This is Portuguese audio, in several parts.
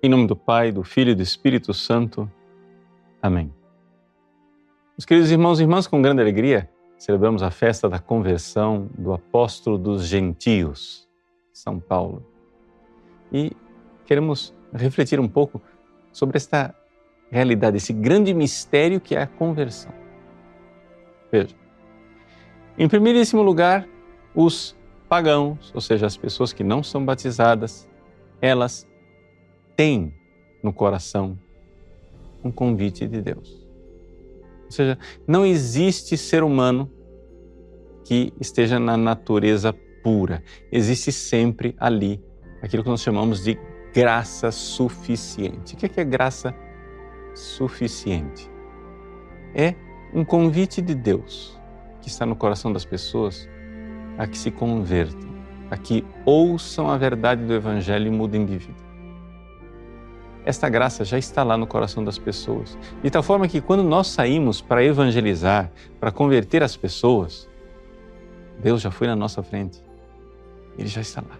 Em nome do Pai, do Filho e do Espírito Santo. Amém. Meus queridos irmãos e irmãs, com grande alegria, celebramos a festa da conversão do apóstolo dos gentios, São Paulo. E queremos refletir um pouco sobre esta realidade, esse grande mistério que é a conversão. Veja, em primeiríssimo lugar, os pagãos, ou seja, as pessoas que não são batizadas, elas tem no coração um convite de Deus. Ou seja, não existe ser humano que esteja na natureza pura. Existe sempre ali aquilo que nós chamamos de graça suficiente. O que é, é graça suficiente? É um convite de Deus que está no coração das pessoas a que se convertam, a que ouçam a verdade do Evangelho e mudem de vida esta graça já está lá no coração das pessoas. De tal forma que quando nós saímos para evangelizar, para converter as pessoas, Deus já foi na nossa frente. Ele já está lá.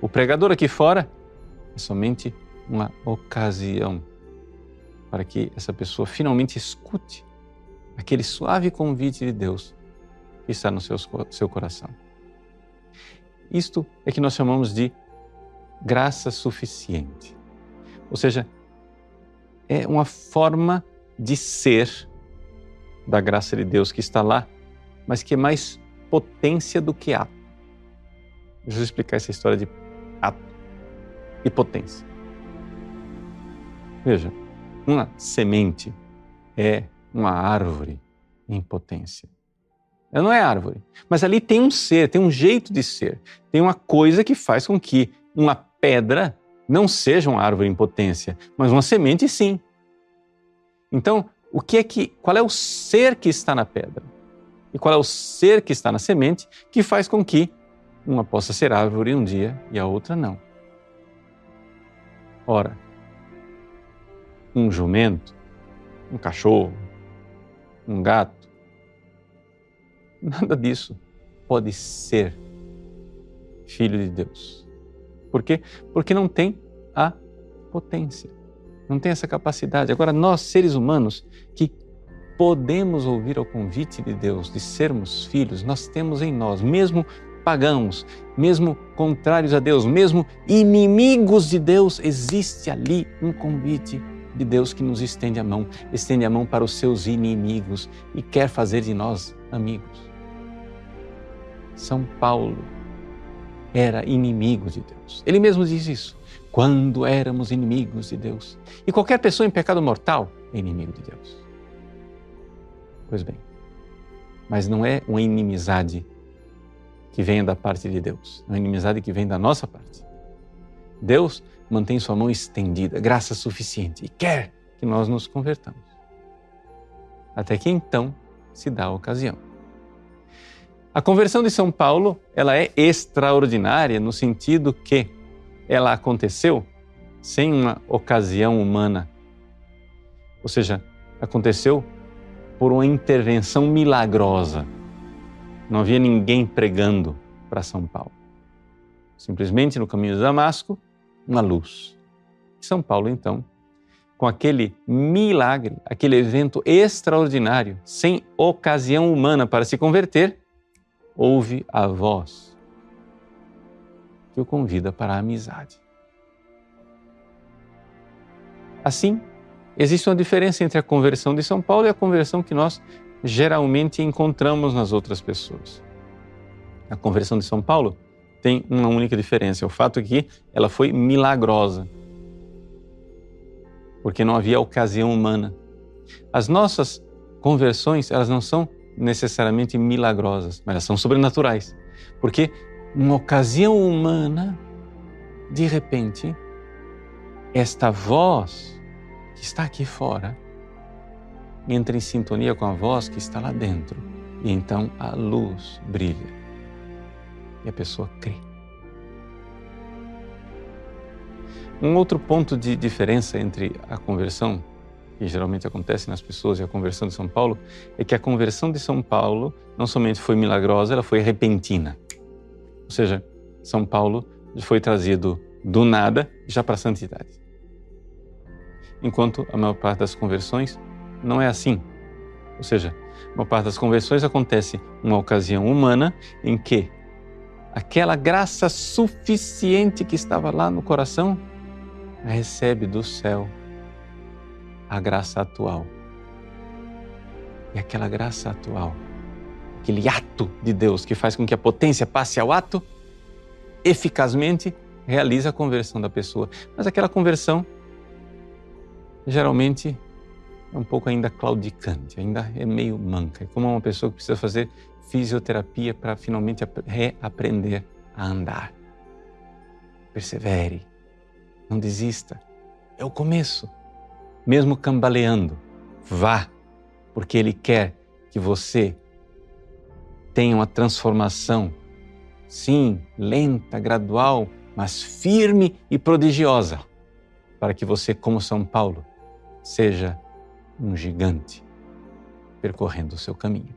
O pregador aqui fora é somente uma ocasião para que essa pessoa finalmente escute aquele suave convite de Deus que está no seu, seu coração. Isto é que nós chamamos de graça suficiente. Ou seja, é uma forma de ser da graça de Deus que está lá, mas que é mais potência do que ato. Deixa eu explicar essa história de ato e potência. Veja, uma semente é uma árvore em potência. Ela não é árvore, mas ali tem um ser, tem um jeito de ser, tem uma coisa que faz com que uma pedra não seja uma árvore em potência, mas uma semente sim. Então, o que é que, qual é o ser que está na pedra? E qual é o ser que está na semente que faz com que uma possa ser árvore um dia e a outra não? Ora, um jumento, um cachorro, um gato, nada disso pode ser filho de Deus. Por quê? Porque não tem a potência, não tem essa capacidade. Agora, nós, seres humanos, que podemos ouvir ao convite de Deus de sermos filhos, nós temos em nós, mesmo pagãos, mesmo contrários a Deus, mesmo inimigos de Deus, existe ali um convite de Deus que nos estende a mão, estende a mão para os seus inimigos e quer fazer de nós amigos. São Paulo era inimigo de Deus. Ele mesmo diz isso. Quando éramos inimigos de Deus. E qualquer pessoa em pecado mortal é inimigo de Deus. Pois bem, mas não é uma inimizade que venha da parte de Deus, é uma inimizade que vem da nossa parte. Deus mantém sua mão estendida, graça suficiente, e quer que nós nos convertamos. Até que então se dá a ocasião. A conversão de São Paulo, ela é extraordinária no sentido que ela aconteceu sem uma ocasião humana. Ou seja, aconteceu por uma intervenção milagrosa. Não havia ninguém pregando para São Paulo. Simplesmente no caminho de Damasco, uma luz. São Paulo, então, com aquele milagre, aquele evento extraordinário, sem ocasião humana para se converter, ouve a voz que o convida para a amizade. Assim, existe uma diferença entre a conversão de São Paulo e a conversão que nós geralmente encontramos nas outras pessoas. A conversão de São Paulo tem uma única diferença, é o fato que ela foi milagrosa, porque não havia ocasião humana. As nossas conversões, elas não são necessariamente milagrosas, mas elas são sobrenaturais. Porque uma ocasião humana, de repente, esta voz que está aqui fora entra em sintonia com a voz que está lá dentro. E então a luz brilha. E a pessoa crê. Um outro ponto de diferença entre a conversão que geralmente acontece nas pessoas e a conversão de São Paulo, é que a conversão de São Paulo não somente foi milagrosa, ela foi repentina. Ou seja, São Paulo foi trazido do nada já para a santidade. enquanto a maior parte das conversões não é assim. Ou seja, a maior parte das conversões acontece uma ocasião humana em que aquela graça suficiente que estava lá no coração recebe do céu a graça atual. E aquela graça atual, aquele ato de Deus que faz com que a potência passe ao ato, eficazmente realiza a conversão da pessoa. Mas aquela conversão geralmente é um pouco ainda claudicante, ainda é meio manca. É como uma pessoa que precisa fazer fisioterapia para finalmente reaprender a andar. Persevere, não desista. É o começo. Mesmo cambaleando, vá, porque Ele quer que você tenha uma transformação, sim, lenta, gradual, mas firme e prodigiosa, para que você, como São Paulo, seja um gigante percorrendo o seu caminho.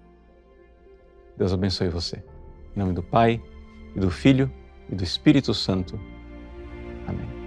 Deus abençoe você. Em nome do Pai, e do Filho e do Espírito Santo. Amém.